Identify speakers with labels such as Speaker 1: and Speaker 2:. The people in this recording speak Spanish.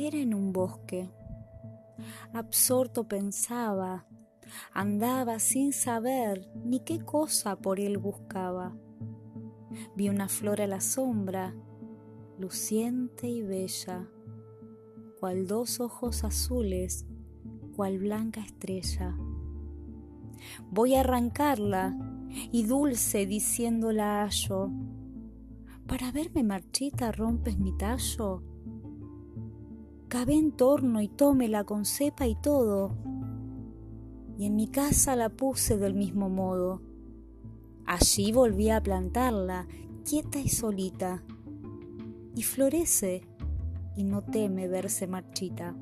Speaker 1: Era en un bosque. Absorto pensaba, andaba sin saber ni qué cosa por él buscaba. Vi una flor a la sombra, luciente y bella, cual dos ojos azules, cual blanca estrella. Voy a arrancarla y dulce diciéndola hallo. Para verme marchita rompes mi tallo. Cabe en torno y tómela con cepa y todo. Y en mi casa la puse del mismo modo. Allí volví a plantarla, quieta y solita. Y florece y no teme verse marchita.